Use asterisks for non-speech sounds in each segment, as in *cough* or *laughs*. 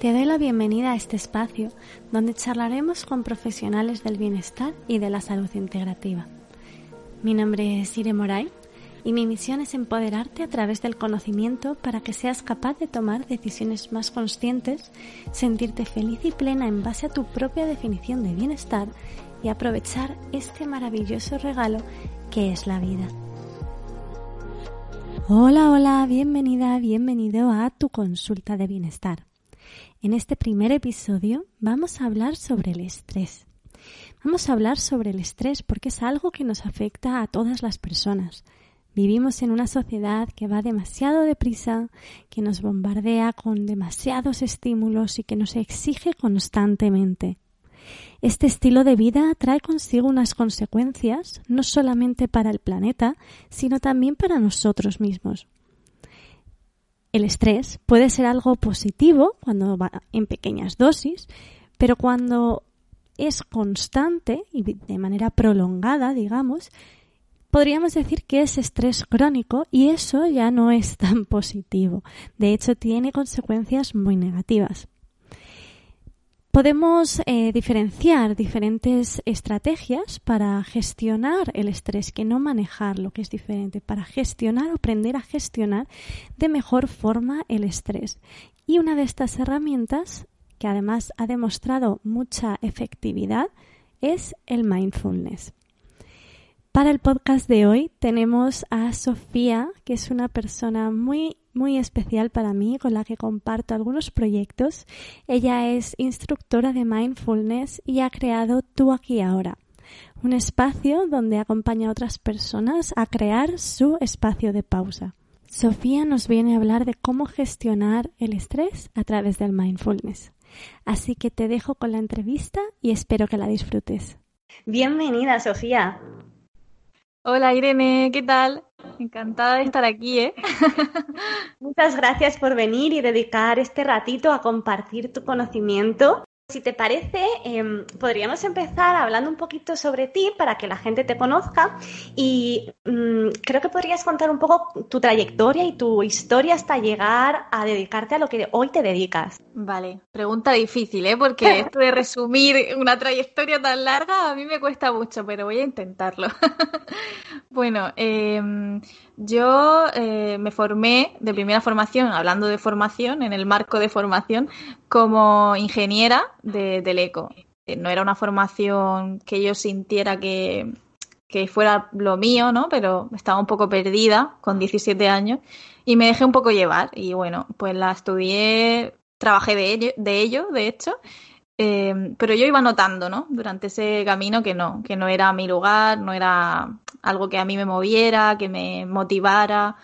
Te doy la bienvenida a este espacio donde charlaremos con profesionales del bienestar y de la salud integrativa. Mi nombre es Ire Moray y mi misión es empoderarte a través del conocimiento para que seas capaz de tomar decisiones más conscientes, sentirte feliz y plena en base a tu propia definición de bienestar y aprovechar este maravilloso regalo que es la vida. Hola, hola, bienvenida, bienvenido a tu consulta de bienestar. En este primer episodio vamos a hablar sobre el estrés. Vamos a hablar sobre el estrés porque es algo que nos afecta a todas las personas. Vivimos en una sociedad que va demasiado deprisa, que nos bombardea con demasiados estímulos y que nos exige constantemente. Este estilo de vida trae consigo unas consecuencias no solamente para el planeta, sino también para nosotros mismos el estrés puede ser algo positivo cuando va en pequeñas dosis, pero cuando es constante y de manera prolongada, digamos, podríamos decir que es estrés crónico y eso ya no es tan positivo. De hecho, tiene consecuencias muy negativas. Podemos eh, diferenciar diferentes estrategias para gestionar el estrés, que no manejar lo que es diferente, para gestionar o aprender a gestionar de mejor forma el estrés. Y una de estas herramientas, que además ha demostrado mucha efectividad, es el mindfulness. Para el podcast de hoy tenemos a Sofía, que es una persona muy muy especial para mí con la que comparto algunos proyectos. Ella es instructora de mindfulness y ha creado Tú aquí ahora, un espacio donde acompaña a otras personas a crear su espacio de pausa. Sofía nos viene a hablar de cómo gestionar el estrés a través del mindfulness. Así que te dejo con la entrevista y espero que la disfrutes. Bienvenida, Sofía. Hola Irene, ¿qué tal? Encantada de estar aquí, ¿eh? *laughs* Muchas gracias por venir y dedicar este ratito a compartir tu conocimiento si te parece, em, podríamos empezar hablando un poquito sobre ti para que la gente te conozca y mm, creo que podrías contar un poco tu trayectoria y tu historia hasta llegar a dedicarte a lo que hoy te dedicas. Vale, pregunta difícil, ¿eh? Porque *laughs* esto de resumir una trayectoria tan larga a mí me cuesta mucho, pero voy a intentarlo. *laughs* bueno, em, yo eh, me formé de primera formación, hablando de formación, en el marco de formación, como ingeniera de Teleco. Eh, no era una formación que yo sintiera que, fuera lo mío, ¿no? Pero estaba un poco perdida con 17 años y me dejé un poco llevar. Y bueno, pues la estudié, trabajé de ello, de, ello, de hecho. Eh, pero yo iba notando, ¿no? Durante ese camino que no, que no era mi lugar, no era algo que a mí me moviera, que me motivara.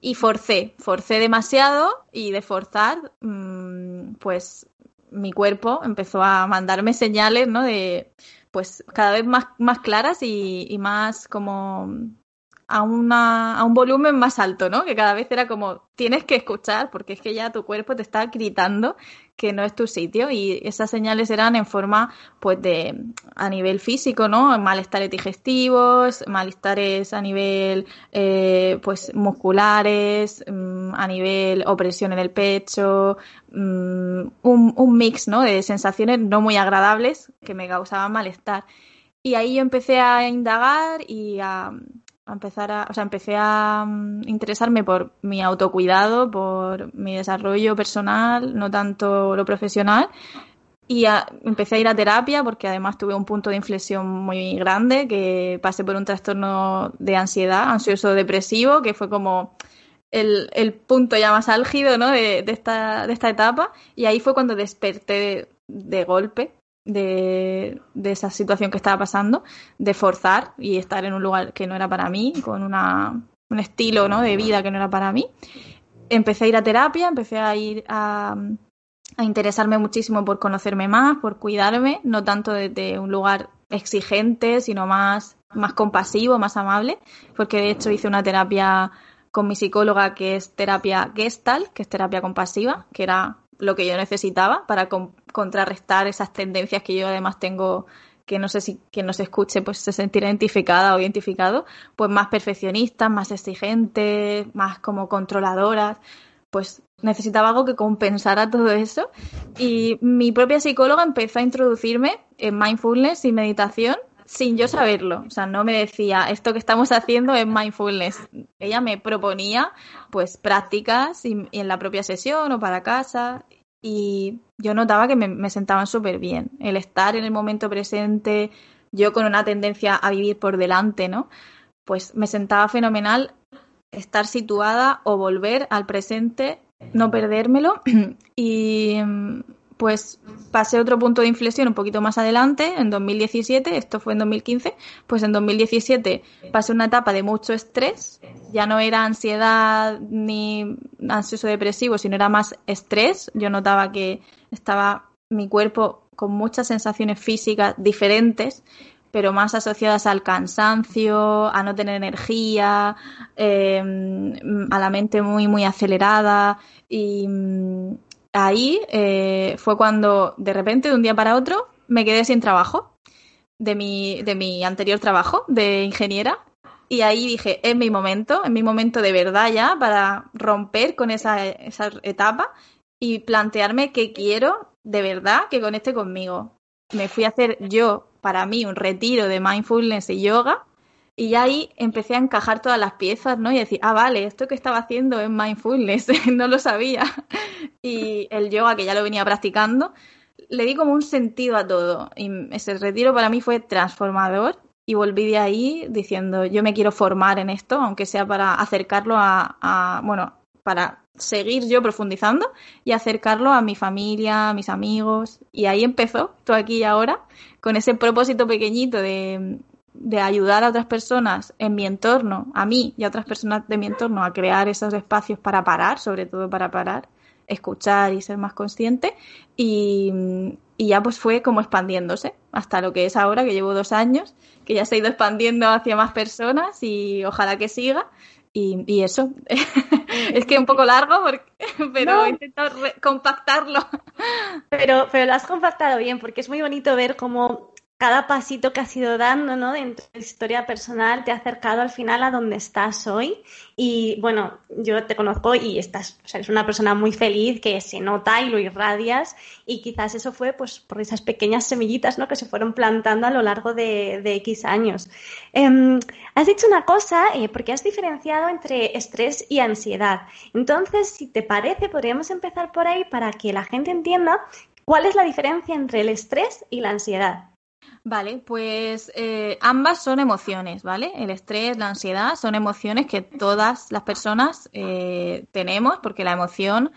Y forcé, forcé demasiado y de forzar, mm, pues mi cuerpo empezó a mandarme señales, ¿no? De, pues cada vez más, más claras y más como a, una, a un volumen más alto, ¿no? Que cada vez era como, tienes que escuchar porque es que ya tu cuerpo te está gritando que no es tu sitio y esas señales eran en forma pues de a nivel físico no malestares digestivos malestares a nivel eh, pues musculares mm, a nivel opresión en el pecho mm, un, un mix no de sensaciones no muy agradables que me causaban malestar. Y ahí yo empecé a indagar y a, empezar a, o sea, empecé a mm, interesarme por mi autocuidado, por mi desarrollo personal, no tanto lo profesional. Y empecé a ir a terapia porque además tuve un punto de inflexión muy grande, que pasé por un trastorno de ansiedad, ansioso depresivo, que fue como el, el punto ya más álgido ¿no? de, esta, de esta etapa. Y ahí fue cuando desperté de golpe de, esa situación que estaba pasando, de forzar y estar en un lugar que no era para mí, con una, un estilo ¿no? de vida que no era para mí. Empecé a ir a terapia, empecé a ir a, a interesarme muchísimo por conocerme más, por cuidarme, no tanto desde un lugar exigente, sino más, más compasivo, más amable, porque de hecho hice una terapia con mi psicóloga que es terapia Gestalt, que es terapia compasiva, que era lo que yo necesitaba para contrarrestar esas tendencias que yo además tengo que no sé si quien nos escuche pues se sentirá identificada o identificado, pues más perfeccionistas, más exigentes, más como controladoras, pues necesitaba algo que compensara todo eso. Y mi propia psicóloga empezó a introducirme en mindfulness y meditación sin yo saberlo. O sea, no me decía, esto que estamos haciendo es mindfulness. Ella me proponía, pues, prácticas y, en la propia sesión o para casa. Y yo notaba que me, me sentaban súper bien. El estar en el momento presente, yo con una tendencia a vivir por delante, ¿no? Pues me sentaba fenomenal estar situada o volver al presente, no perdérmelo. *clears throat* y pues pasé otro punto de inflexión un poquito más adelante, en 2017, esto fue en 2015, pues en 2017 pasé una etapa de mucho estrés, ya no era ansiedad ni ansioso depresivo, sino era más estrés, yo notaba que estaba mi cuerpo con muchas sensaciones físicas diferentes, pero más asociadas al cansancio, a no tener energía, eh, a la mente muy, muy acelerada y ahí eh, fue cuando de repente, de un día para otro, me quedé sin trabajo de mi, de mi anterior trabajo de ingeniera. Y ahí dije, es mi momento, es mi momento de verdad ya para romper con esa, esa etapa y plantearme qué quiero de verdad que conecte conmigo. Me fui a hacer yo, para mí, un retiro de mindfulness y yoga y ya ahí empecé a encajar todas las piezas, ¿no? Y decir, ah, vale, esto que estaba haciendo es mindfulness, *laughs* no lo sabía. Y el yoga, que ya lo venía practicando, le di como un sentido a todo. Y ese retiro para mí fue transformador y volví de ahí diciendo, yo me quiero formar en esto, aunque sea para acercarlo a, a bueno, para seguir yo profundizando y acercarlo a mi familia, a mis amigos. Y ahí empezó, todo aquí y ahora, con ese propósito pequeñito de de ayudar a otras personas en mi entorno, a mí y a otras personas de mi entorno, a crear esos espacios para parar, sobre todo para parar, escuchar y ser más consciente. Y, ya pues fue como expandiéndose hasta lo que es ahora, que llevo dos años, que ya se ha ido expandiendo hacia más personas y ojalá que siga. Y, eso, *laughs* es que un poco largo, *laughs* pero he intentado compactarlo. Pero, pero lo has compactado bien, porque es muy bonito ver cómo cada pasito que has ido dando, ¿no? En tu historia personal te ha acercado al final a donde estás hoy. Y bueno, yo te conozco y estás, o sea, eres una persona muy feliz que se nota y lo irradias. Y quizás eso fue pues por esas pequeñas semillitas, ¿no? Que se fueron plantando a lo largo de, X años. Em, has dicho una cosa, eh, porque has diferenciado entre estrés y ansiedad. Entonces, si te parece, podríamos empezar por ahí para que la gente entienda cuál es la diferencia entre el estrés y la ansiedad. Vale, pues eh, ambas son emociones, ¿vale? El estrés, la ansiedad son emociones que todas las personas eh, tenemos porque la emoción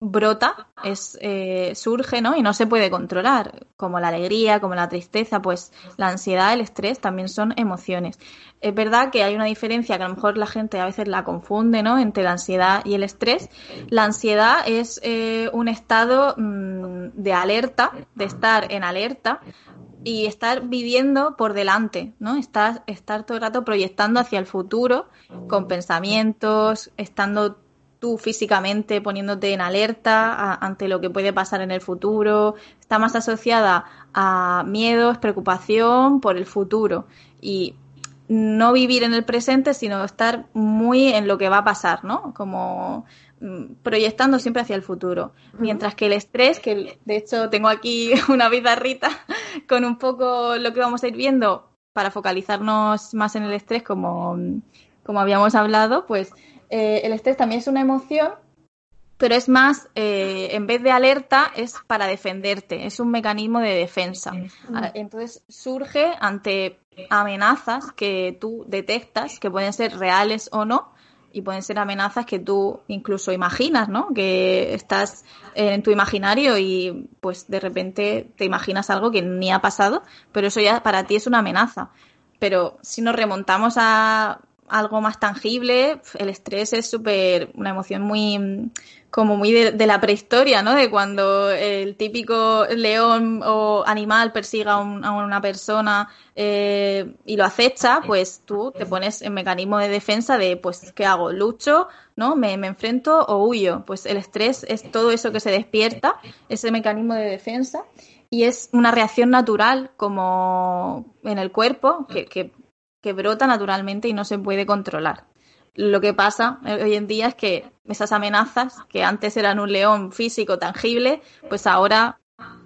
brota, es, eh, surge, ¿no? Y no se puede controlar, como la alegría, como la tristeza, pues la ansiedad, el estrés también son emociones. Es verdad que hay una diferencia que a lo mejor la gente a veces la confunde, ¿no? Entre la ansiedad y el estrés. La ansiedad es un estado mm, de alerta, de estar en alerta, y estar viviendo por delante, ¿no? Estar, estar todo el rato proyectando hacia el futuro con pensamientos, estando tú físicamente poniéndote en alerta ante lo que puede pasar en el futuro, está más asociada a miedos, preocupación por el futuro y no vivir en el presente, sino estar muy en lo que va a pasar, ¿no? Como proyectando siempre hacia el futuro. Mientras que el estrés, que de hecho tengo aquí *laughs* una bizarrita *laughs* con un poco lo que vamos a ir viendo para focalizarnos más en el estrés, como, como habíamos hablado, pues eh, el estrés también es una emoción, pero es más, eh, en vez de alerta, es para defenderte, es un mecanismo de defensa. Ah, entonces surge ante amenazas que tú detectas, que pueden ser reales o no, y pueden ser amenazas que tú incluso imaginas, ¿no? Que estás en tu imaginario y pues de repente te imaginas algo que ni ha pasado, pero eso ya para ti es una amenaza. Pero si nos remontamos a algo más tangible, el estrés es súper una emoción muy como muy de, la prehistoria, ¿no? De cuando el típico león o animal persiga a, una persona eh, y lo acecha, pues tú te pones en mecanismo de defensa de, pues, ¿qué hago? ¿Lucho? ¿No? ¿Me, me enfrento o huyo? Pues el estrés es todo eso que se despierta, ese mecanismo de defensa, y es una reacción natural como en el cuerpo que, que, que brota naturalmente y no se puede controlar. Lo que pasa hoy en día es que esas amenazas, que antes eran un león físico tangible, pues ahora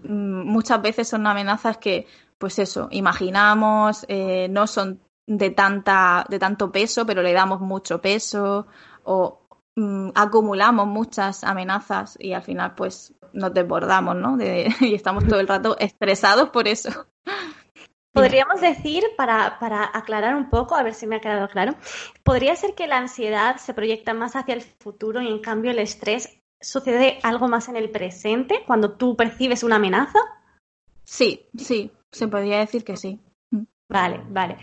mm, muchas veces son amenazas que, pues eso, imaginamos, eh, no son de tanta, de tanto peso, pero le damos mucho peso, o mm, acumulamos muchas amenazas y al final, pues, nos desbordamos, ¿no? *laughs* y estamos todo el rato estresados por eso. Podríamos decir, para, para, aclarar un poco, a ver si me ha quedado claro, podría ser que la ansiedad se proyecta más hacia el futuro y en cambio el estrés sucede algo más en el presente cuando tú percibes una amenaza. Sí, sí, se podría decir que sí. Vale, vale.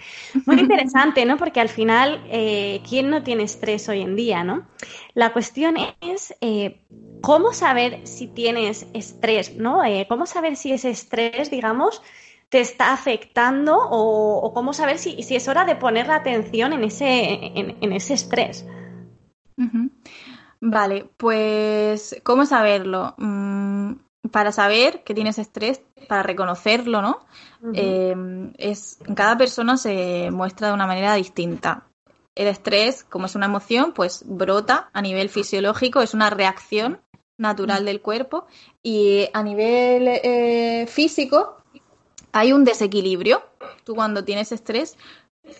Muy *laughs* interesante, ¿no? Porque al final, eh, ¿quién no tiene estrés hoy en día, no? La cuestión es eh, cómo saber si tienes estrés, ¿no? Eh, ¿Cómo saber si ese estrés, digamos, te está afectando o, cómo saber si, si, es hora de poner la atención en ese, en, ese estrés? Vale, pues, ¿cómo saberlo? Mm, para saber que tienes estrés, para reconocerlo, ¿no? Em, es, en cada persona se muestra de una manera distinta. El estrés, como es una emoción, pues brota a nivel fisiológico, es una reacción natural del cuerpo y a nivel eh, físico hay un desequilibrio. Tú cuando tienes estrés,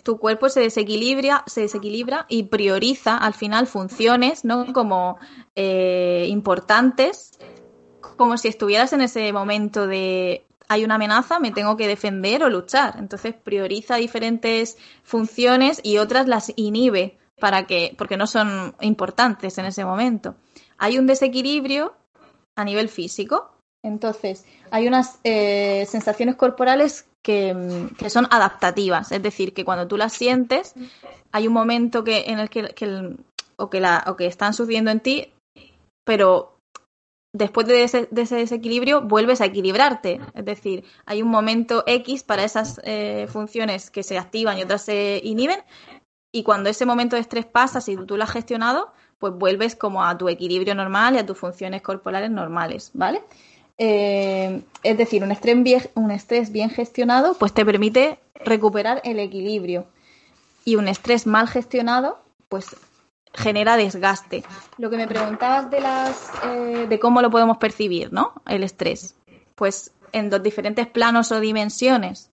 tu cuerpo se desequilibra, se desequilibra y prioriza al final funciones, ¿no? Como eh, importantes como si estuvieras en ese momento de hay una amenaza, me tengo que defender o luchar. Entonces prioriza diferentes funciones y otras las inhibe para que, porque no son importantes en ese momento. Hay un desequilibrio a nivel físico. Entonces, hay unas eh, sensaciones corporales que, que, son adaptativas. Es decir, que cuando tú las sientes, hay un momento que, en el que, que o, que la, o que están sucediendo en ti, pero después de ese, desequilibrio vuelves a equilibrarte. Es decir, hay un momento X para esas eh, funciones que se activan y otras se inhiben. Y cuando ese momento de estrés pasa, si tú lo has gestionado, pues vuelves como a tu equilibrio normal y a tus funciones corporales normales, ¿vale? Eh, es decir, un estrés, bien, un estrés bien gestionado, pues te permite recuperar el equilibrio. Y un estrés mal gestionado, pues genera desgaste. Lo que me preguntabas de las eh, de cómo lo podemos percibir, ¿no? El estrés. Pues en dos diferentes planos o dimensiones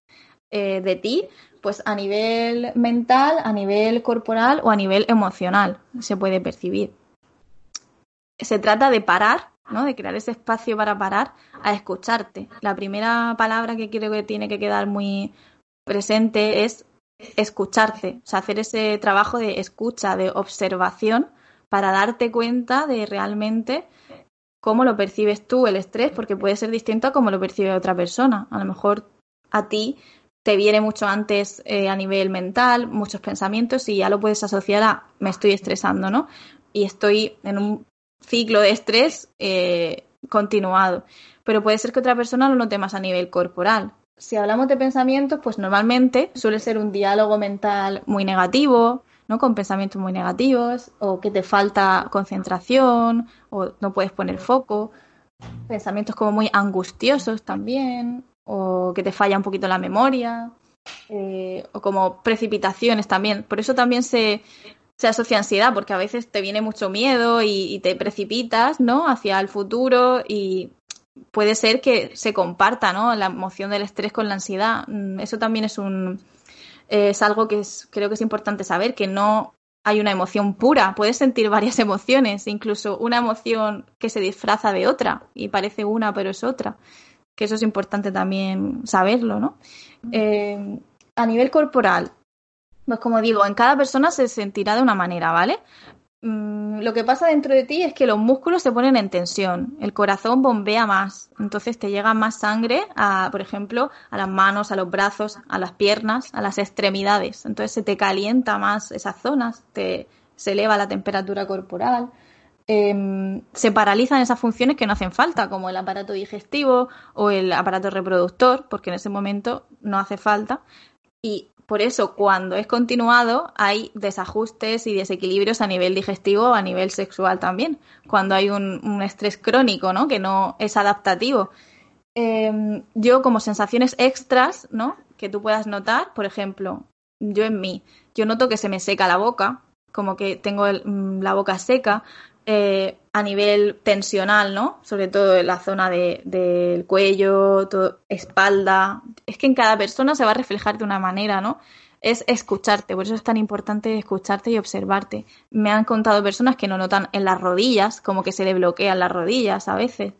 eh, de ti, pues a nivel mental, a nivel corporal o a nivel emocional se puede percibir. Se trata de parar, ¿no? De crear ese espacio para parar a escucharte. La primera palabra que creo que tiene que quedar muy presente es escucharte, o sea, hacer ese trabajo de escucha, de observación, para darte cuenta de realmente cómo lo percibes tú el estrés, porque puede ser distinto a cómo lo percibe otra persona. A lo mejor a ti te viene mucho antes eh, a nivel mental, muchos pensamientos y ya lo puedes asociar a me estoy estresando, ¿no? Y estoy en un ciclo de estrés eh, continuado. Pero puede ser que otra persona lo note más a nivel corporal si hablamos de pensamientos, pues normalmente suele ser un diálogo mental muy negativo, ¿no? Con pensamientos muy negativos, o que te falta concentración, o no puedes poner foco. Pensamientos como muy angustiosos también, o que te falla un poquito la memoria, eh, o como precipitaciones también. Por eso también se, se asocia ansiedad, porque a veces te viene mucho miedo y, y, te precipitas, ¿no? Hacia el futuro y puede ser que se comparta, ¿no? La emoción del estrés con la ansiedad. Mm, eso también es un es algo que es, creo que es importante saber, que no hay una emoción pura, puedes sentir varias *laughs* emociones, incluso una emoción que se disfraza de otra y parece una pero es otra, que eso es importante también saberlo, ¿no? Eh, a nivel corporal, pues como digo, en cada persona se sentirá de una manera, ¿vale? Mm, lo que pasa dentro de ti es que los músculos se ponen en tensión, el corazón bombea más, entonces te llega más sangre, a, por ejemplo, a las manos, a los brazos, a las piernas, a las extremidades, entonces se te calienta más esas zonas, te, se eleva la temperatura corporal, em, se paralizan esas funciones que no hacen falta, como el aparato digestivo o el aparato reproductor, porque en ese momento no hace falta, y por eso, cuando es continuado, hay desajustes y desequilibrios a nivel digestivo a nivel sexual también. Cuando hay un, estrés crónico, ¿no? Que no es adaptativo. Em, yo, como sensaciones extras, ¿no? Que tú puedas notar, por ejemplo, yo en mí, yo noto que se me seca la boca, como que tengo mm, la boca seca, eh, a nivel tensional, ¿no? Sobre todo en la zona del cuello, espalda. Es que en cada persona se va a reflejar de una manera, ¿no? Es escucharte, por eso es tan importante escucharte y observarte. Me han contado personas que no notan en las rodillas, como que se le bloquean las rodillas a veces.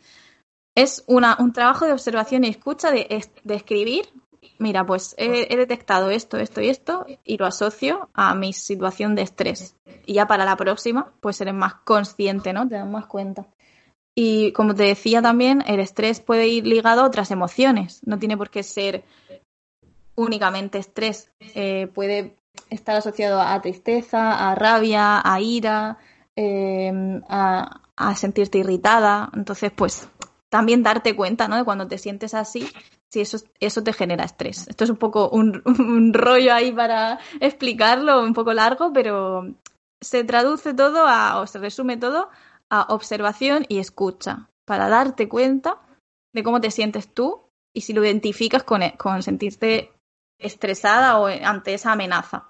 Es una, un trabajo de observación y escucha de, de escribir mira, pues he, detectado esto, esto y esto y lo asocio a mi situación de estrés. Y ya para la próxima, pues eres más consciente, ¿no? Te das más cuenta. Y como te decía también, el estrés puede ir ligado a otras emociones. No tiene por qué ser únicamente estrés. Eh, puede estar asociado a tristeza, a rabia, a ira, eh, a, a sentirte irritada. Entonces, pues también darte cuenta, ¿no? De cuando te sientes así, si eso, eso te genera estrés. Esto es un poco *laughs* un, rollo ahí para explicarlo, un poco largo, pero se traduce todo a, o se resume todo a observación y escucha, para darte cuenta de cómo te sientes tú y si lo identificas con, con sentirte estresada o ante esa amenaza.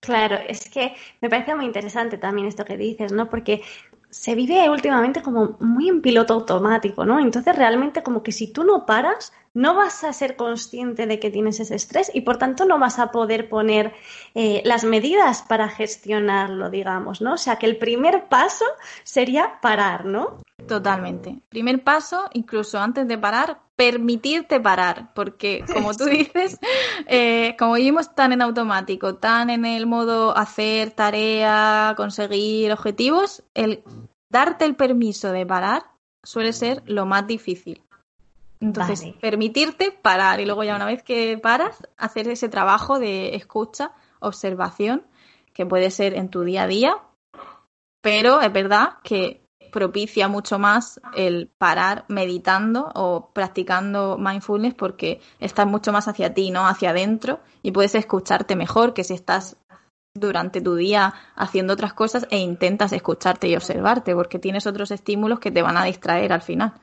Claro, es que me parece muy interesante también esto que dices, ¿no? Porque se vive últimamente como muy en piloto automático, ¿no? Entonces realmente como que si tú no paras, no vas a ser consciente de que tienes ese estrés y por tanto no vas a poder poner eh, las medidas para gestionarlo, digamos, ¿no? O sea que el primer paso sería parar, ¿no? Totalmente. Primer paso, incluso antes de parar, permitirte parar, porque *laughs* como tú dices, eh, como vivimos tan en automático, tan en el modo hacer tarea, conseguir objetivos, el darte el permiso de parar suele ser lo más difícil. Entonces, permitirte parar y luego ya una vez que paras, hacer ese trabajo de escucha, observación, que puede ser en tu día a día, pero es verdad que propicia mucho más el parar meditando o practicando mindfulness porque estás mucho más hacia ti, ¿no? Hacia adentro y puedes escucharte mejor que si estás durante tu día haciendo otras cosas e intentas escucharte y observarte porque tienes otros estímulos que te van a distraer al final.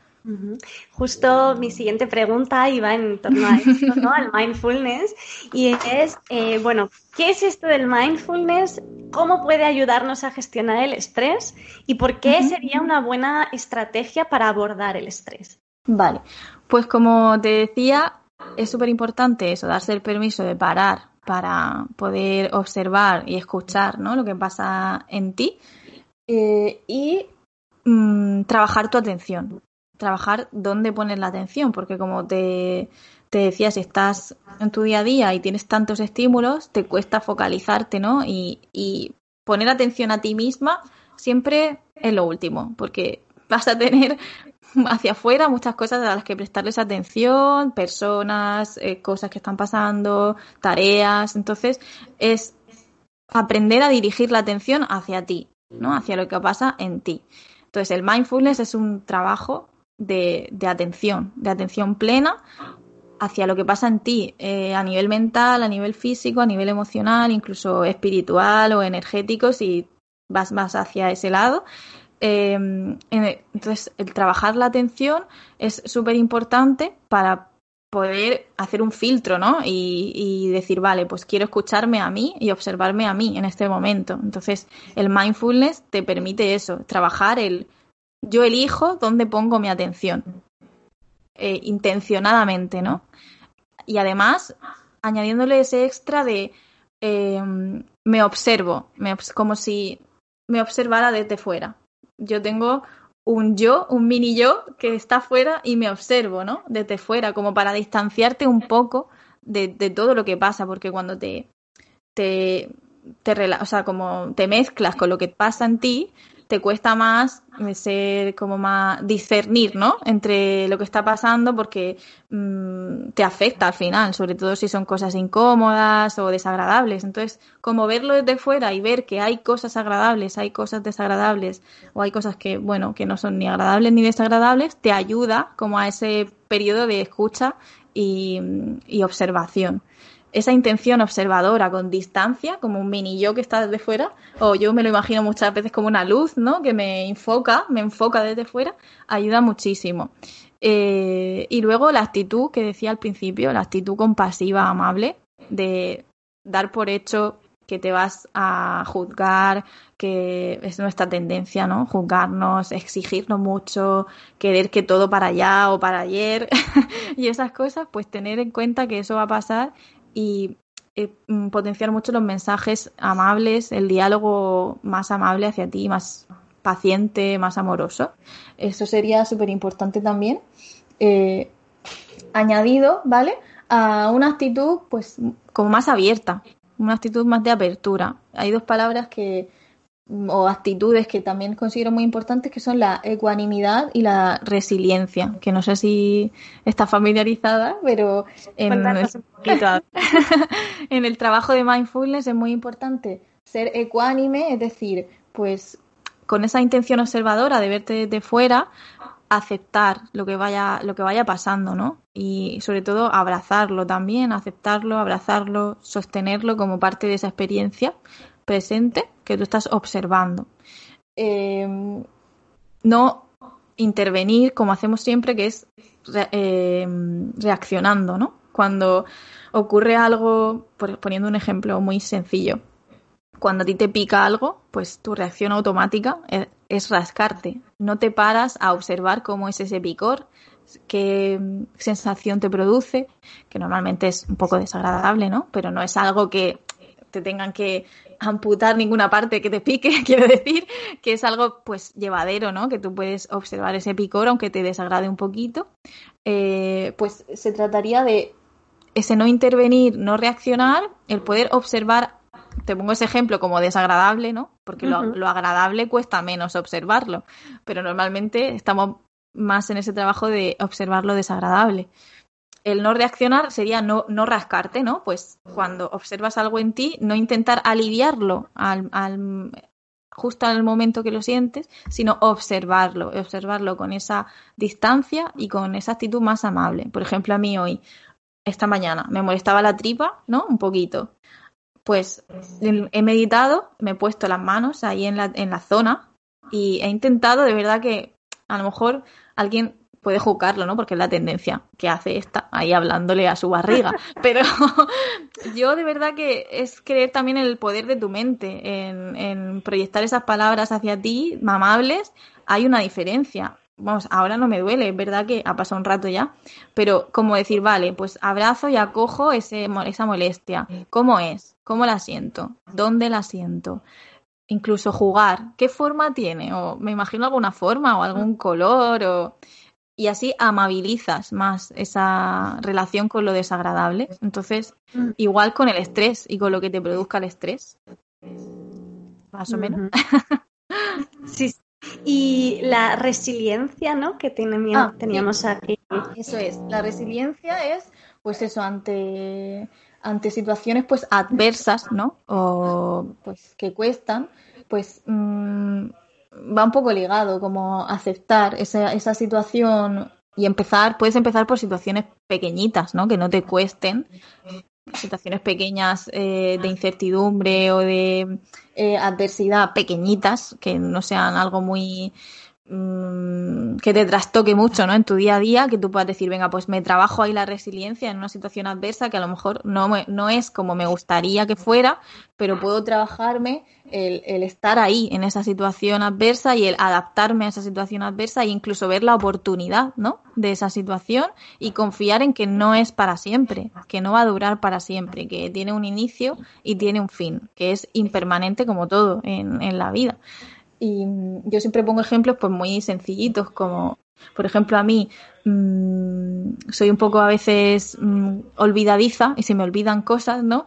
Justo mi siguiente pregunta iba en torno a esto, ¿no? Al *laughs* mindfulness. Y es, eh, bueno, ¿qué es esto del mindfulness? ¿Cómo puede ayudarnos a gestionar el estrés? ¿Y por qué sería una buena estrategia para abordar el estrés? Vale, pues como te decía, es súper importante eso, darse el permiso de parar para poder observar y escuchar ¿no? lo que pasa en ti eh, y mm, trabajar tu atención trabajar dónde pones la atención, porque como te, decía, si estás en tu día a día y tienes tantos estímulos, te cuesta focalizarte, ¿no? Y, y poner atención a ti misma siempre es lo último, porque vas a tener *laughs* hacia afuera muchas cosas a las que prestarles atención, personas, eh, cosas que están pasando, tareas. Entonces, es aprender a dirigir la atención hacia ti, ¿no? Hacia lo que pasa en ti. Entonces, el mindfulness es un trabajo de, atención, de atención plena hacia lo que pasa en ti, eh, a nivel mental, a nivel físico, a nivel emocional, incluso espiritual o energético, si vas más hacia ese lado. Em, entonces, el trabajar la atención es súper importante para poder hacer un filtro, ¿no? Y, y, decir, vale, pues quiero escucharme a mí y observarme a mí en este momento. Entonces, el mindfulness te permite eso, trabajar el yo elijo dónde pongo mi atención, eh, intencionadamente, ¿no? Y además, añadiéndole ese extra de em, me observo, como si me observara desde fuera. Yo tengo un yo, un mini yo que está fuera y me observo, ¿no? Desde fuera, como para distanciarte un poco de, de todo lo que pasa, porque cuando te, te, te, o sea, como te mezclas con lo que pasa en ti, te cuesta más ser como más discernir, ¿no? Entre lo que está pasando porque mm, te afecta al final, sobre todo si son cosas incómodas o desagradables. Entonces, como verlo desde fuera y ver que hay cosas agradables, hay cosas desagradables o hay cosas que, bueno, que no son ni agradables ni desagradables, te ayuda como a ese periodo de escucha y, y observación esa intención observadora con distancia, como un mini yo que está desde fuera, o yo me lo imagino muchas veces como una luz, ¿no? Que me enfoca, me enfoca desde fuera, ayuda muchísimo. Eh, y luego la actitud que decía al principio, la actitud compasiva, amable, de dar por hecho que te vas a juzgar, que es nuestra tendencia, ¿no? Juzgarnos, exigirnos mucho, querer que todo para allá o para ayer *laughs* y esas cosas, pues tener en cuenta que eso va a pasar y eh, mm, potenciar mucho los mensajes amables, el diálogo más amable hacia ti, más paciente, más amoroso. Eso sería súper importante también. Eh, añadido, ¿vale? A una actitud, pues, como más abierta, una actitud más de apertura. Hay dos palabras que, o actitudes que también considero muy importantes, que son la ecuanimidad y la resiliencia, que no sé si está familiarizada, pero en, *laughs* en el trabajo de mindfulness es muy importante ser ecuánime, es decir, pues con esa intención observadora de verte de fuera, aceptar lo que vaya, lo que vaya pasando, ¿no? Y sobre todo abrazarlo también, aceptarlo, abrazarlo, sostenerlo como parte de esa experiencia presente que tú estás observando. Em, no intervenir como hacemos siempre, que es em, reaccionando, ¿no? Cuando ocurre algo, poniendo un ejemplo muy sencillo, cuando a ti te pica algo, pues tu reacción automática es, rascarte. No te paras a observar cómo es ese picor, qué sensación te produce, que normalmente es un poco desagradable, ¿no? Pero no es algo que te tengan que amputar ninguna parte que te pique, *laughs* quiero decir, que es algo pues llevadero, ¿no? Que tú puedes observar ese picor aunque te desagrade un poquito. Eh, pues se trataría de ese no intervenir, no reaccionar, el poder observar te pongo ese ejemplo como desagradable, ¿no? Porque lo, agradable cuesta menos observarlo, pero normalmente estamos más en ese trabajo de observar lo desagradable. El no reaccionar sería no, no rascarte, ¿no? Pues cuando observas algo en ti, no intentar aliviarlo al, al, justo al momento que lo sientes, sino observarlo, observarlo con esa distancia y con esa actitud más amable. Por ejemplo, a mí hoy, esta mañana, me molestaba la tripa, ¿no? Un poquito pues he meditado, me he puesto las manos ahí en la, en la zona y he intentado de verdad que a lo mejor alguien puede juzgarlo, ¿no? Porque es la tendencia que hace esta, ahí hablándole a su barriga. *laughs* Pero *laughs* yo de verdad que es creer también en el poder de tu mente, en, en proyectar esas palabras hacia ti, amables, hay una diferencia vamos, ahora no me duele, es verdad que ha pasado un rato ya, pero como decir, vale, pues abrazo y acojo ese, esa molestia. ¿Cómo es? ¿Cómo la siento? ¿Dónde la siento? Incluso jugar, ¿qué forma tiene? O me imagino alguna forma o algún color o... Y así amabilizas más esa relación con lo desagradable. Entonces, mm. igual con el estrés y con lo que te produzca el estrés. Más o menos. *laughs* Sí, y la resiliencia, ¿no? Que ah, teníamos aquí. Eso es. La resiliencia es, pues eso, ante, ante situaciones pues adversas, ¿no? O pues que cuestan, pues mm, va un poco ligado, como aceptar esa, esa situación y empezar, puedes empezar por situaciones pequeñitas, ¿no? Que no te cuesten, situaciones pequeñas eh, de incertidumbre o de eh, adversidad pequeñitas, que no sean algo muy mm, que te trastoque mucho ¿no? en tu día a día, que tú puedas decir, venga, pues me trabajo ahí la resiliencia en una situación adversa que a lo mejor no, no es como me gustaría que fuera, pero puedo trabajarme el, el, estar ahí en esa situación adversa y el adaptarme a esa situación adversa e incluso ver la oportunidad ¿no? de esa situación y confiar en que no es para siempre, que no va a durar para siempre, que tiene un inicio y tiene un fin, que es impermanente como todo en, en la vida. Y yo siempre pongo ejemplos pues muy sencillitos como por ejemplo, a mí mmm, soy un poco a veces mmm, olvidadiza y se me olvidan cosas, ¿no?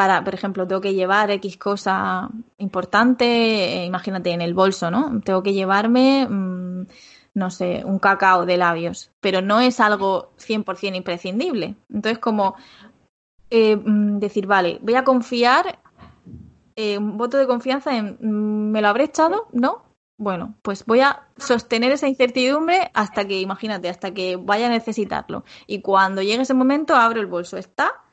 para, por ejemplo, tengo que llevar X cosa importante, eh, imagínate en el bolso, ¿no? Tengo que llevarme, mm, no sé, un cacao de labios, pero no es algo 100% imprescindible. Entonces, como eh, mm, decir, vale, voy a confiar, eh, un voto de confianza en, mm, ¿me lo habré echado? ¿No? Bueno, pues voy a sostener esa incertidumbre hasta que, imagínate, hasta que vaya a necesitarlo. Y cuando llegue ese momento, abro el bolso. ¿Está?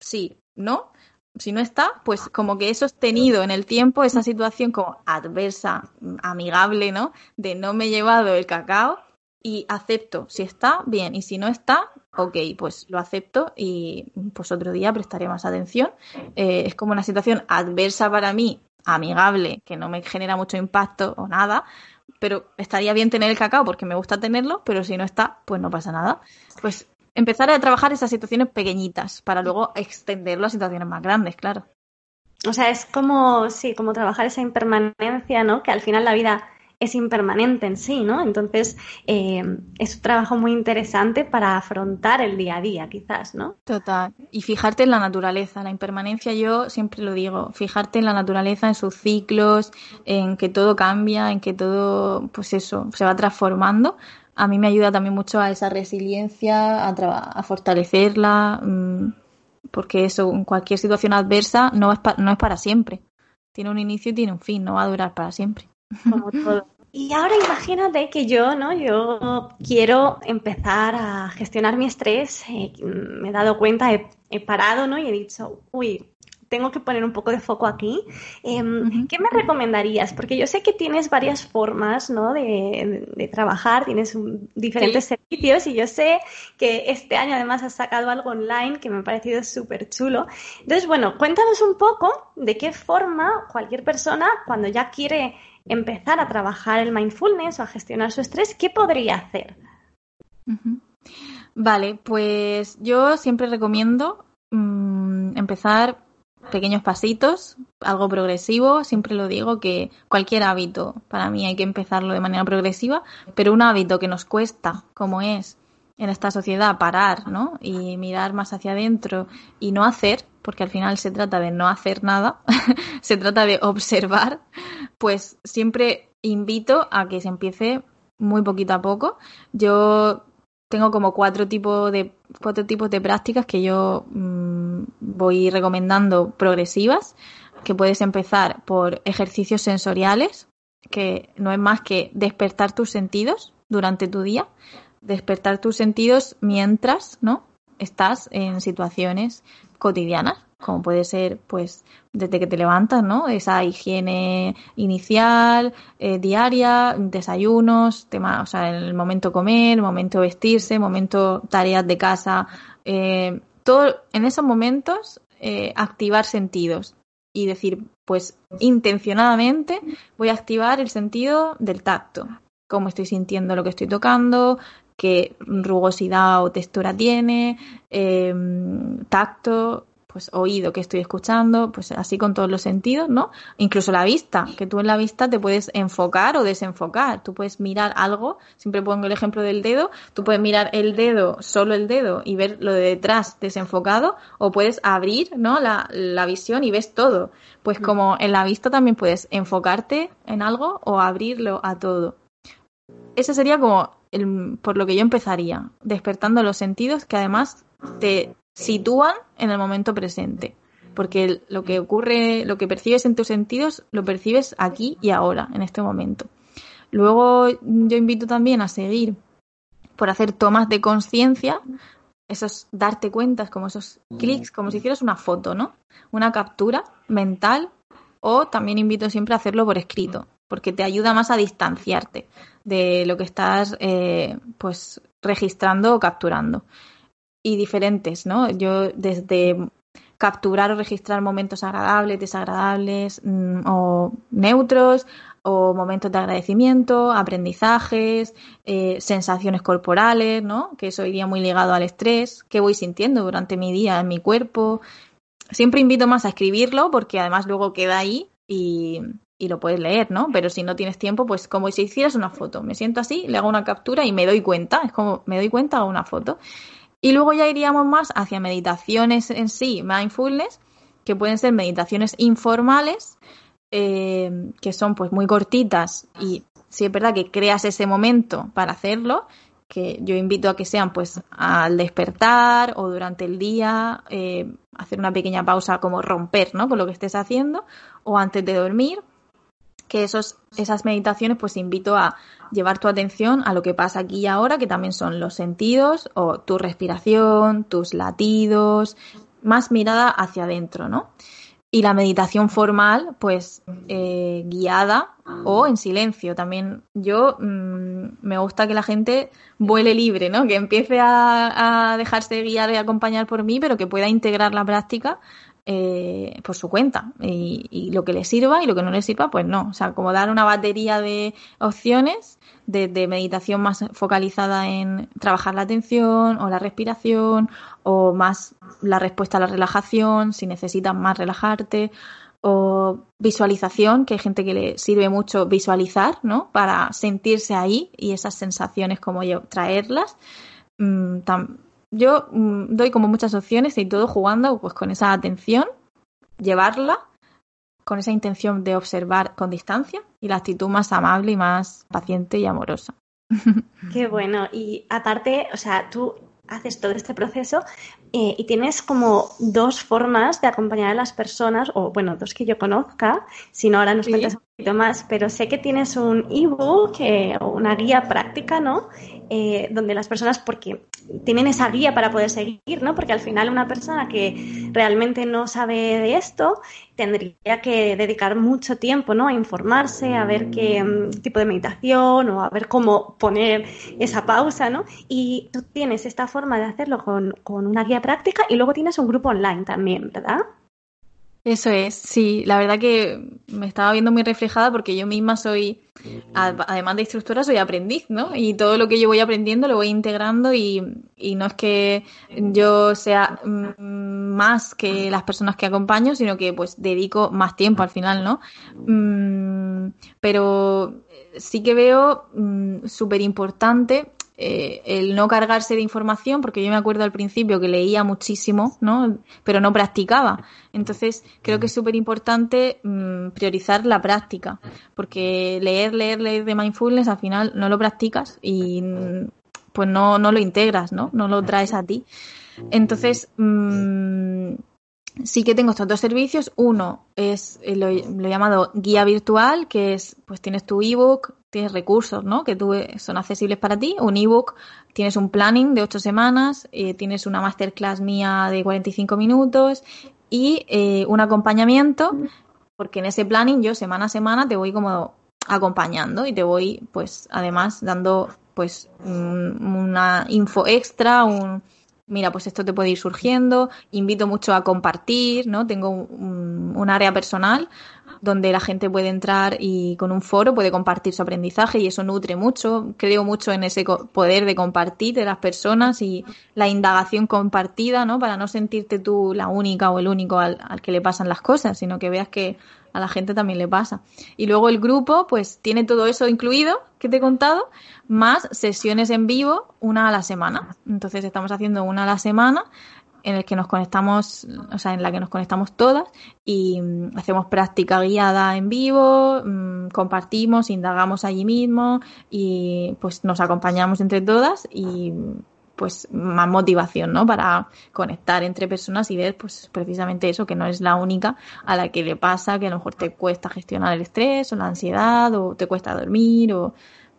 Sí, ¿no? si no está, pues como que he sostenido en el tiempo esa situación como adversa, amigable, ¿no? De no me he llevado el cacao y acepto. Si está, bien. Y si no está, ok, pues lo acepto y pues otro día prestaré más atención. Eh, es como una situación adversa para mí, amigable, que no me genera mucho impacto o nada, pero estaría bien tener el cacao porque me gusta tenerlo, pero si no está, pues no pasa nada. Pues empezar a trabajar esas situaciones pequeñitas para luego extenderlo a situaciones más grandes, claro. O sea, es como, sí, como trabajar esa impermanencia, ¿no? Que al final la vida es impermanente en sí, ¿no? Entonces, eh, es un trabajo muy interesante para afrontar el día a día, quizás, ¿no? Total. Y fijarte en la naturaleza. La impermanencia, yo siempre lo digo, fijarte en la naturaleza, en sus ciclos, en que todo cambia, en que todo, pues eso, se va transformando. A mí me ayuda también mucho a esa resiliencia, a, a fortalecerla, mmm, porque eso, en cualquier situación adversa, no es, no es para siempre. Tiene un inicio y tiene un fin, no va a durar para siempre. Como todo. Y ahora imagínate que yo, ¿no? Yo quiero empezar a gestionar mi estrés. Eh, me he dado cuenta, he, he, parado, ¿no? Y he dicho, uy, tengo que poner un poco de foco aquí. Eh, ¿Qué me recomendarías? Porque yo sé que tienes varias formas, ¿no? De, de, de trabajar, tienes un, diferentes sí. servicios y yo sé que este año además has sacado algo online que me ha parecido súper chulo. Entonces, bueno, cuéntanos un poco de qué forma cualquier persona, cuando ya quiere empezar a trabajar el mindfulness o a gestionar su estrés, ¿qué podría hacer? Vale, pues yo siempre recomiendo mmm, empezar pequeños pasitos, algo progresivo. Siempre lo digo que cualquier hábito, para mí hay que empezarlo de manera progresiva, pero un hábito que nos cuesta, como es en esta sociedad, parar, ¿no? Y mirar más hacia adentro y no hacer, porque al final se trata de no hacer nada, *laughs* se trata de observar, pues siempre invito a que se empiece muy poquito a poco. Yo tengo como cuatro tipos de cuatro tipos de prácticas que yo mmm, voy recomendando progresivas, que puedes empezar por ejercicios sensoriales, que no es más que despertar tus sentidos durante tu día, despertar tus sentidos mientras, ¿no? Estás en situaciones cotidianas, como puede ser, pues, desde que te levantas, ¿no? Esa higiene inicial, eh, diaria, desayunos, tema, o sea, el momento comer, momento vestirse, momento tareas de casa, eh, todo, en esos momentos, eh, activar sentidos y decir, pues, intencionadamente voy a activar el sentido del tacto, cómo estoy sintiendo lo que estoy tocando, qué rugosidad o textura tiene, eh, tacto, pues oído que estoy escuchando, pues así con todos los sentidos, ¿no? Incluso la vista, que tú en la vista te puedes enfocar o desenfocar, tú puedes mirar algo, siempre pongo el ejemplo del dedo, tú puedes mirar el dedo, solo el dedo y ver lo de detrás desenfocado o puedes abrir, ¿no? La, la visión y ves todo. Pues como en la vista también puedes enfocarte en algo o abrirlo a todo. Ese sería como el, por lo que yo empezaría, despertando los sentidos que además te sitúan en el momento presente. Porque lo que ocurre, lo que percibes en tus sentidos, lo percibes aquí y ahora, en este momento. Luego yo invito también a seguir por hacer tomas de conciencia, esos darte cuentas, como esos clics, como si hicieras una foto, ¿no? Una captura mental, o también invito siempre a hacerlo por escrito, porque te ayuda más a distanciarte de lo que estás eh, pues registrando o capturando y diferentes, ¿no? Yo desde capturar o registrar momentos agradables, desagradables mmm, o neutros o momentos de agradecimiento, aprendizajes, eh, sensaciones corporales, ¿no? Que eso iría muy ligado al estrés, qué voy sintiendo durante mi día en mi cuerpo. Siempre invito más a escribirlo porque además luego queda ahí y, y lo puedes leer, ¿no? Pero si no tienes tiempo, pues como si hicieras una foto. Me siento así, le hago una captura y me doy cuenta. Es como me doy cuenta, hago una foto. Y luego ya iríamos más hacia meditaciones en sí, mindfulness, que pueden ser meditaciones informales, eh, que son pues muy cortitas y si es verdad que creas ese momento para hacerlo, que yo invito a que sean pues al despertar o durante el día, eh, hacer una pequeña pausa como romper, ¿no? Con lo que estés haciendo o antes de dormir que esos, esas meditaciones pues invito a llevar tu atención a lo que pasa aquí y ahora, que también son los sentidos o tu respiración, tus latidos, más mirada hacia adentro, ¿no? y la meditación formal, pues eh, guiada o en silencio. También yo mm, me gusta que la gente vuele libre, ¿no? Que empiece a, dejarse guiar y acompañar por mí, pero que pueda integrar la práctica eh, por su cuenta. Y, y, lo que le sirva y lo que no le sirva, pues no. O sea, como dar una batería de opciones de, meditación más focalizada en trabajar la atención o la respiración o más la respuesta a la relajación, si necesitas más relajarte o visualización, que hay gente que le sirve mucho visualizar, ¿no? Para sentirse ahí y esas sensaciones como yo, traerlas. Mm, yo mm, doy como muchas opciones y todo jugando pues con esa atención, llevarla con esa intención de observar con distancia y la actitud más amable y más paciente y amorosa. *laughs* Qué bueno. Y aparte, o sea, tú haces todo este proceso eh, y tienes como dos formas de acompañar a las personas, o bueno, dos que yo conozca, si no ahora nos cuentas un poquito más, pero sé que tienes un ebook eh, o una guía práctica, ¿no? Eh, donde las personas, porque tienen esa guía para poder seguir, ¿no? Porque al final una persona que realmente no sabe de esto tendría que dedicar mucho tiempo, ¿no? A informarse, a ver qué mm, tipo de meditación o a ver cómo poner esa pausa, ¿no? Y tú tienes esta forma de hacerlo con, con una guía práctica y luego tienes un grupo online también, ¿verdad? Eso es, sí, la verdad que me estaba viendo muy reflejada porque yo misma soy, además de instructora, soy aprendiz, ¿no? Y todo lo que yo voy aprendiendo lo voy integrando y, no es que yo sea mm, más que las personas que acompaño, sino que pues dedico más tiempo al final, ¿no? Mm, pero sí que veo mm, súper importante eh, el no cargarse de información, porque yo me acuerdo al principio que leía muchísimo, ¿no? Pero no practicaba. Entonces, creo que es súper importante mm, priorizar la práctica, porque leer, leer, leer de mindfulness al final no lo practicas y pues no, no lo integras, ¿no? No lo traes a ti. Entonces, mmm, sí que tengo estos dos servicios. Uno es eh, lo, lo, llamado guía virtual, que es, pues tienes tu ebook, tienes recursos, ¿no? Que tú, eh, son accesibles para ti. Un ebook, tienes un planning de ocho semanas, eh, tienes una masterclass mía de 45 minutos y eh, un acompañamiento, porque en ese planning yo semana a semana te voy como acompañando y te voy, pues, además dando, pues, una info extra, un mira, pues esto te puede ir surgiendo, invito mucho a compartir, ¿no? Tengo un, área personal donde la gente puede entrar y con un foro puede compartir su aprendizaje y eso nutre mucho. Creo mucho en ese poder de compartir de las personas y la indagación compartida, ¿no? Para no sentirte tú la única o el único al, al que le pasan las cosas, sino que veas que a la gente también le pasa. Y luego el grupo, pues tiene todo eso incluido que te he contado, más sesiones en vivo, una a la semana. Entonces estamos haciendo una a la semana en el que nos conectamos, o sea, en la que nos conectamos todas y mm, hacemos práctica guiada en vivo, mm, compartimos, indagamos allí mismo y pues nos acompañamos entre todas y pues más motivación, ¿no? Para conectar entre personas y ver, pues precisamente eso, que no es la única a la que le pasa, que a lo mejor te cuesta gestionar el estrés o la ansiedad o te cuesta dormir o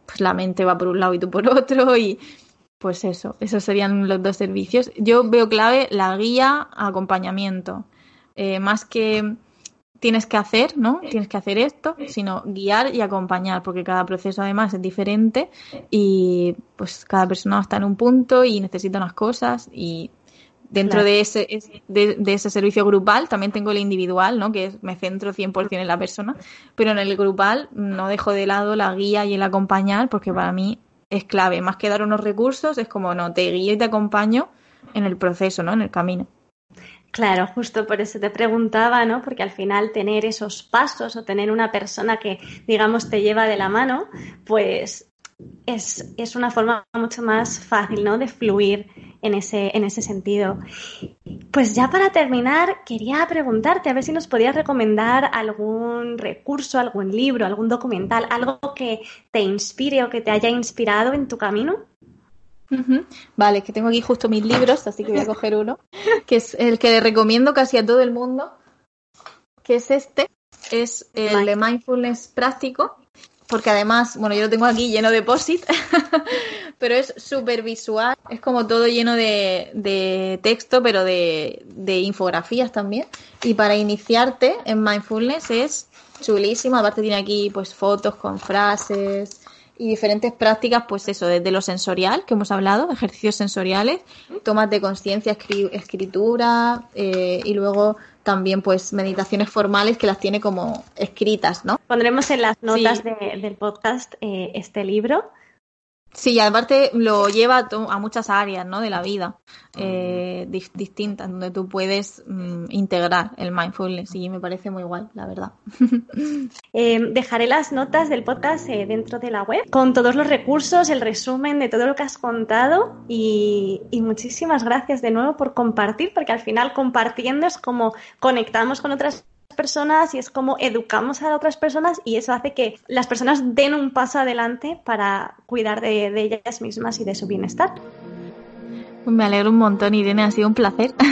pues la mente va por un lado y tú por *laughs* otro y pues eso, esos serían los dos servicios. Yo veo clave la guía, acompañamiento, eh, más que tienes que hacer, ¿no? Tienes que hacer esto, sino guiar y acompañar, porque cada proceso además es diferente y pues cada persona está en un punto y necesita unas cosas y dentro de ese de, ese servicio grupal también tengo el individual, ¿no? Que me centro 100% en la persona, pero en el grupal no dejo de lado la guía y el acompañar porque para mí es clave, más que dar unos recursos, es como no, te guío y te acompaño en el proceso, ¿no? En el camino. Claro, justo por eso te preguntaba, ¿no? Porque al final tener esos pasos o tener una persona que, digamos, te lleva de la mano, pues es, es una forma mucho más fácil, ¿no? De fluir en ese, en ese sentido. Pues ya para terminar, quería preguntarte a ver si nos podías recomendar algún recurso, algún libro, algún documental, algo que te inspire o que te haya inspirado en tu camino. Vale, que tengo aquí justo mis libros, así que voy a coger uno, *laughs* que es el que le recomiendo casi a todo el mundo, que es este, es el de mindfulness práctico, porque además, bueno, yo lo tengo aquí lleno de posit, *laughs* pero es súper visual, es como todo lleno de, texto, pero de, de, infografías también. Y para iniciarte en mindfulness es chulísimo, aparte tiene aquí pues fotos con frases y diferentes prácticas, pues eso, desde lo sensorial que hemos hablado, ejercicios sensoriales, tomas de conciencia, escritura eh, y luego también pues meditaciones formales que las tiene como escritas, ¿no? Pondremos en las notas del podcast eh, este libro Sí, y aparte lo lleva a muchas áreas ¿no? de la vida eh, distintas, donde tú puedes mm, integrar el mindfulness y me parece muy guay, la verdad. *laughs* Eh, dejaré las notas del podcast eh, dentro de la web con todos los recursos, el resumen de todo lo que has contado y, y muchísimas gracias de nuevo por compartir, porque al final compartiendo es como conectamos con otras personas y es como educamos a otras personas y eso hace que las personas den un paso adelante para cuidar de, ellas mismas y de su bienestar. Me alegro un montón, Irene, ha sido un placer. *laughs*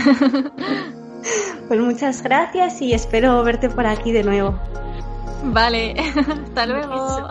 Pues muchas gracias y espero verte por aquí de nuevo. Vale, *laughs* hasta luego.